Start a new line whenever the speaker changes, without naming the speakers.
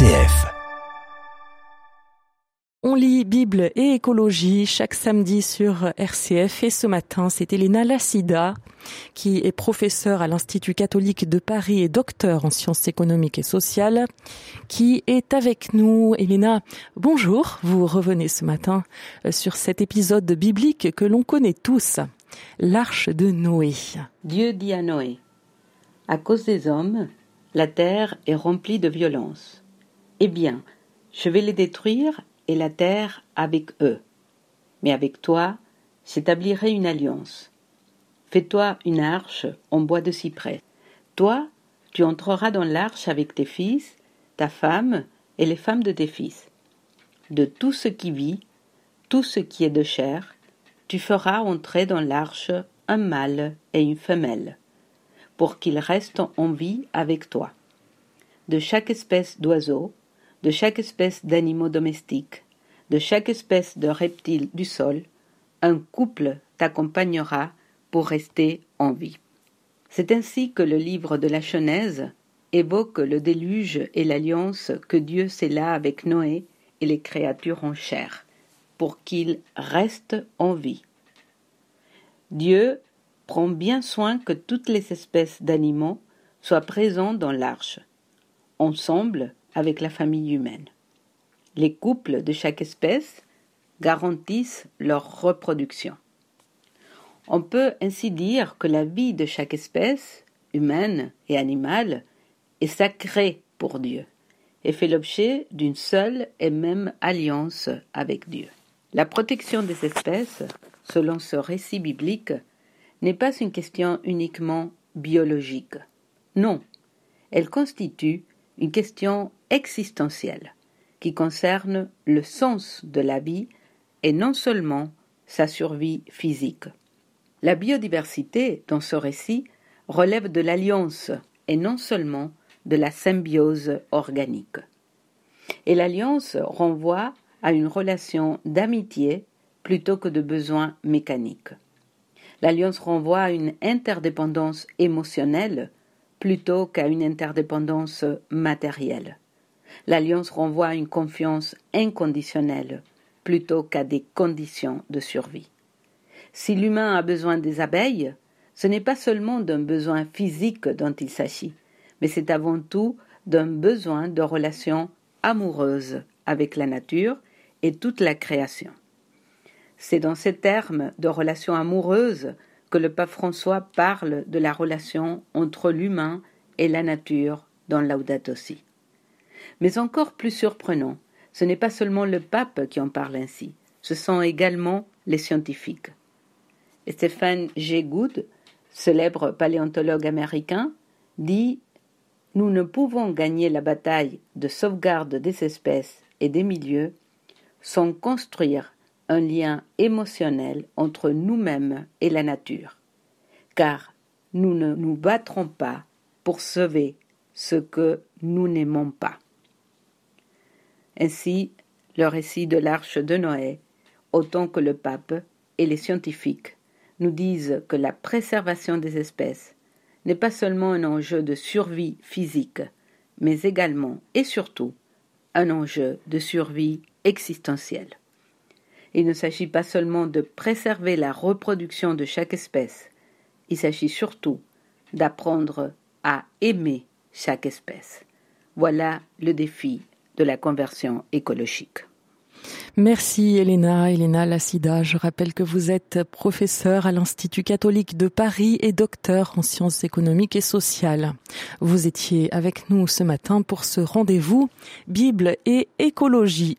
RCF.
On lit Bible et écologie chaque samedi sur RCF et ce matin, c'est Elena Lassida qui est professeure à l'Institut catholique de Paris et docteur en sciences économiques et sociales qui est avec nous. Elena, bonjour. Vous revenez ce matin euh, sur cet épisode biblique que l'on connaît tous, l'arche de Noé.
Dieu dit à Noé, à cause des hommes, la terre est remplie de violence. Eh bien, je vais les détruire et la terre avec eux. Mais avec toi, j'établirai une alliance. Fais-toi une arche en bois de cyprès. Toi, tu entreras dans l'arche avec tes fils, ta femme et les femmes de tes fils. De tout ce qui vit, tout ce qui est de chair, tu feras entrer dans l'arche un mâle et une femelle pour qu'ils restent en vie avec toi. De chaque espèce d'oiseau, de chaque espèce d'animaux domestiques, de chaque espèce de reptile du sol, un couple t'accompagnera pour rester en vie. C'est ainsi que le livre de la Genèse évoque le déluge et l'alliance que Dieu scella avec Noé et les créatures en chair, pour qu'ils restent en vie. Dieu prend bien soin que toutes les espèces d'animaux soient présents dans l'arche, ensemble avec la famille humaine. Les couples de chaque espèce garantissent leur reproduction. On peut ainsi dire que la vie de chaque espèce, humaine et animale, est sacrée pour Dieu et fait l'objet d'une seule et même alliance avec Dieu. La protection des espèces, selon ce récit biblique, n'est pas une question uniquement biologique. Non, elle constitue une question existentielle qui concerne le sens de la vie et non seulement sa survie physique. La biodiversité, dans ce récit, relève de l'alliance et non seulement de la symbiose organique. Et l'alliance renvoie à une relation d'amitié plutôt que de besoins mécaniques. L'alliance renvoie à une interdépendance émotionnelle plutôt qu'à une interdépendance matérielle. L'alliance renvoie à une confiance inconditionnelle plutôt qu'à des conditions de survie. Si l'humain a besoin des abeilles, ce n'est pas seulement d'un besoin physique dont il s'agit, mais c'est avant tout d'un besoin de relation amoureuse avec la nature et toute la création. C'est dans ces termes de relation amoureuse que le pape François parle de la relation entre l'humain et la nature dans Laudato. Mais encore plus surprenant, ce n'est pas seulement le pape qui en parle ainsi, ce sont également les scientifiques. Stephen G. Good, célèbre paléontologue américain, dit Nous ne pouvons gagner la bataille de sauvegarde des espèces et des milieux sans construire un lien émotionnel entre nous-mêmes et la nature, car nous ne nous battrons pas pour sauver ce que nous n'aimons pas. Ainsi, le récit de l'arche de Noé, autant que le pape et les scientifiques, nous disent que la préservation des espèces n'est pas seulement un enjeu de survie physique, mais également et surtout un enjeu de survie existentielle. Il ne s'agit pas seulement de préserver la reproduction de chaque espèce, il s'agit surtout d'apprendre à aimer chaque espèce. Voilà le défi de la conversion écologique.
Merci Elena, Elena Lassida. Je rappelle que vous êtes professeur à l'Institut catholique de Paris et docteur en sciences économiques et sociales. Vous étiez avec nous ce matin pour ce rendez-vous Bible et écologie.